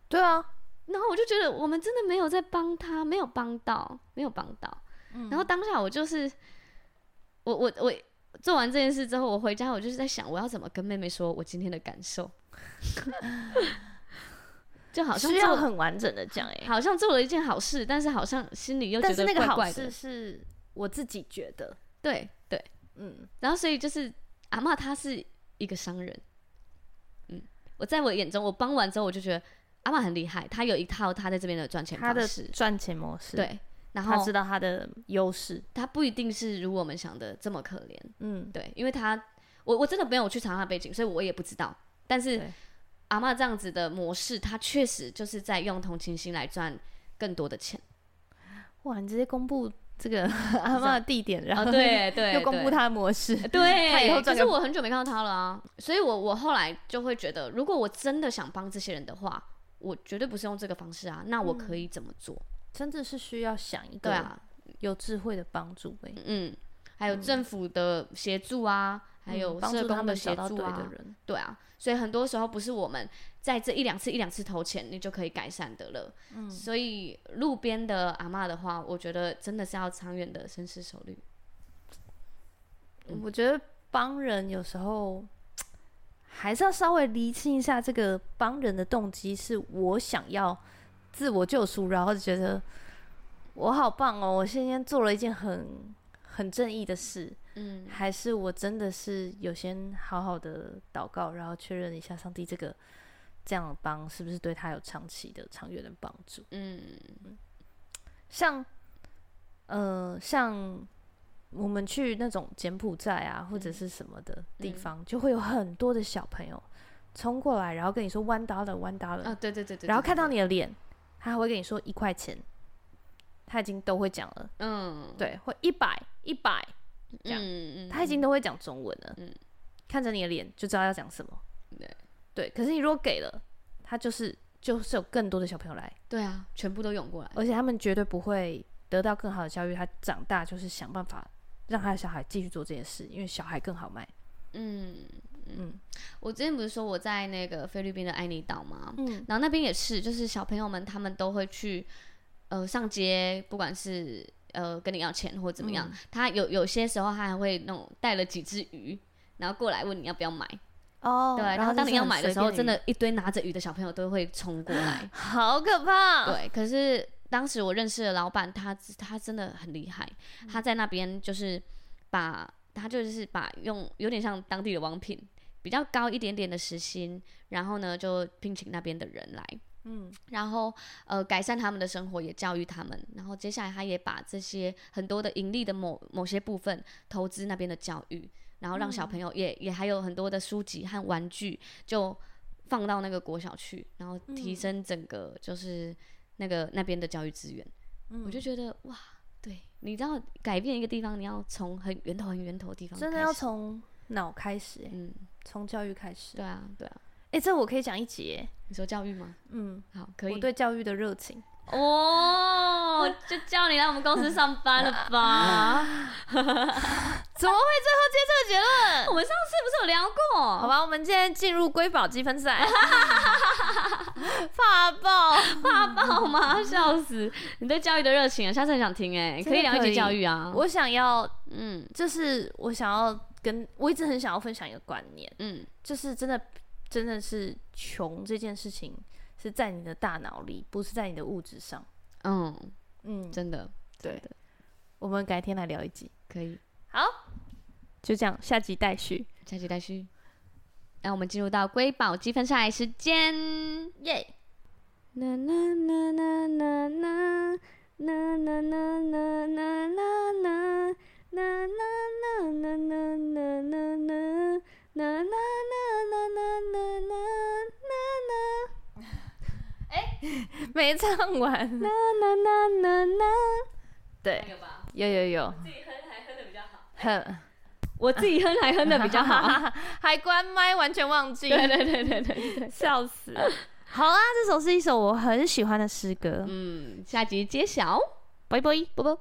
对啊，然后我就觉得我们真的没有在帮他，没有帮到，没有帮到。嗯、然后当下我就是，我我我做完这件事之后，我回家我就是在想，我要怎么跟妹妹说我今天的感受，<laughs> 就好像需要很完整的讲，哎，好像做了一件好事，但是好像心里又觉得怪怪的。但是那个好事是我自己觉得，对对，嗯。然后所以就是阿嬷她是一个商人，嗯，我在我眼中，我帮完之后我就觉得。阿嬷很厉害，他有一套他在这边的赚钱方式，赚钱模式。对，然后他知道他的优势，他不一定是如我们想的这么可怜。嗯，对，因为他，我我真的没有去查他背景，所以我也不知道。但是阿妈这样子的模式，他确实就是在用同情心来赚更多的钱。<laughs> 哇，你直接公布这个 <laughs> 阿妈的地点，然后、哦、对对，又公布他的模式，<laughs> 对，他以后可是我很久没看到他了啊，所以我我后来就会觉得，如果我真的想帮这些人的话，我绝对不是用这个方式啊，那我可以怎么做？嗯、真的是需要想一个对啊有智慧的帮助呗、欸，嗯，还有政府的协助啊。还有社工的协助啊，对啊，所以很多时候不是我们在这一两次、一两次投钱，你就可以改善的了。嗯，所以路边的阿嬷的话，我觉得真的是要长远的深思熟虑。我觉得帮人有时候还是要稍微厘清一下，这个帮人的动机是我想要自我救赎，然后就觉得我好棒哦，我今天做了一件很很正义的事。嗯，还是我真的是有先好好的祷告，然后确认一下上帝这个这样帮是不是对他有长期的、长远的帮助。嗯，像呃，像我们去那种柬埔寨啊，或者是什么的地方，嗯、就会有很多的小朋友冲过来，然后跟你说 one dollar one dollar 啊，对对对对，然后看到你的脸，他还会跟你说一块钱，他已经都会讲了。嗯，对，会一百一百。这样，嗯、他已经都会讲中文了。嗯，看着你的脸就知道要讲什么。对，对。可是你如果给了，他就是就是有更多的小朋友来。对啊，全部都涌过来，而且他们绝对不会得到更好的教育。他长大就是想办法让他的小孩继续做这件事，因为小孩更好卖。嗯嗯。我之前不是说我在那个菲律宾的爱妮岛吗？嗯。然后那边也是，就是小朋友们他们都会去呃上街，不管是。呃，跟你要钱或怎么样，嗯、他有有些时候他还会那种带了几只鱼，然后过来问你要不要买。哦，对，然后当你要买的时候，真的，一堆拿着鱼的小朋友都会冲过来，<laughs> 好可怕。对，可是当时我认识的老板，他他真的很厉害，嗯、他在那边就是把，他就是把用有点像当地的王品，比较高一点点的时薪，然后呢就聘请那边的人来。嗯，然后呃，改善他们的生活，也教育他们。然后接下来，他也把这些很多的盈利的某某些部分投资那边的教育，然后让小朋友也、嗯、也还有很多的书籍和玩具，就放到那个国小去，然后提升整个就是那个那边的教育资源。嗯，我就觉得哇，对，你知道改变一个地方，你要从很源头很源头的地方，真的要从脑开始，嗯，从教育开始。对啊，对啊。哎，这我可以讲一节。你说教育吗？嗯，好，可以。我对教育的热情哦，<laughs> 就叫你来我们公司上班了吧？<laughs> 怎么会最后接这个结论？我们上次不是有聊过？好吧，我们今天进入瑰宝积分赛。<laughs> 怕爆，怕爆吗？笑死！你对教育的热情啊，下次很想听哎，可以聊一集教育啊。我想要，嗯，就是我想要跟我一直很想要分享一个观念，嗯，就是真的。真的是穷这件事情是在你的大脑里，不是在你的物质上。嗯嗯，真的，对的。我们改天来聊一集，可以。好，就这样，下集待续，下集待续。那我们进入到瑰宝积分赛时间，耶！啦啦啦啦啦啦啦啦啦啦啦啦啦啦啦啦啦啦。啦啦啦啦啦啦啦啦！哎，<laughs> 没唱完。啦啦啦啦啦！对，有有有。自己哼还哼的比较好。哼，我自己哼还哼的比较好。<laughs> 还关麦，完全忘记。对对对对对，笑死。<laughs> 好啊，这首是一首我很喜欢的诗歌。嗯，下集揭晓。拜拜，拜拜。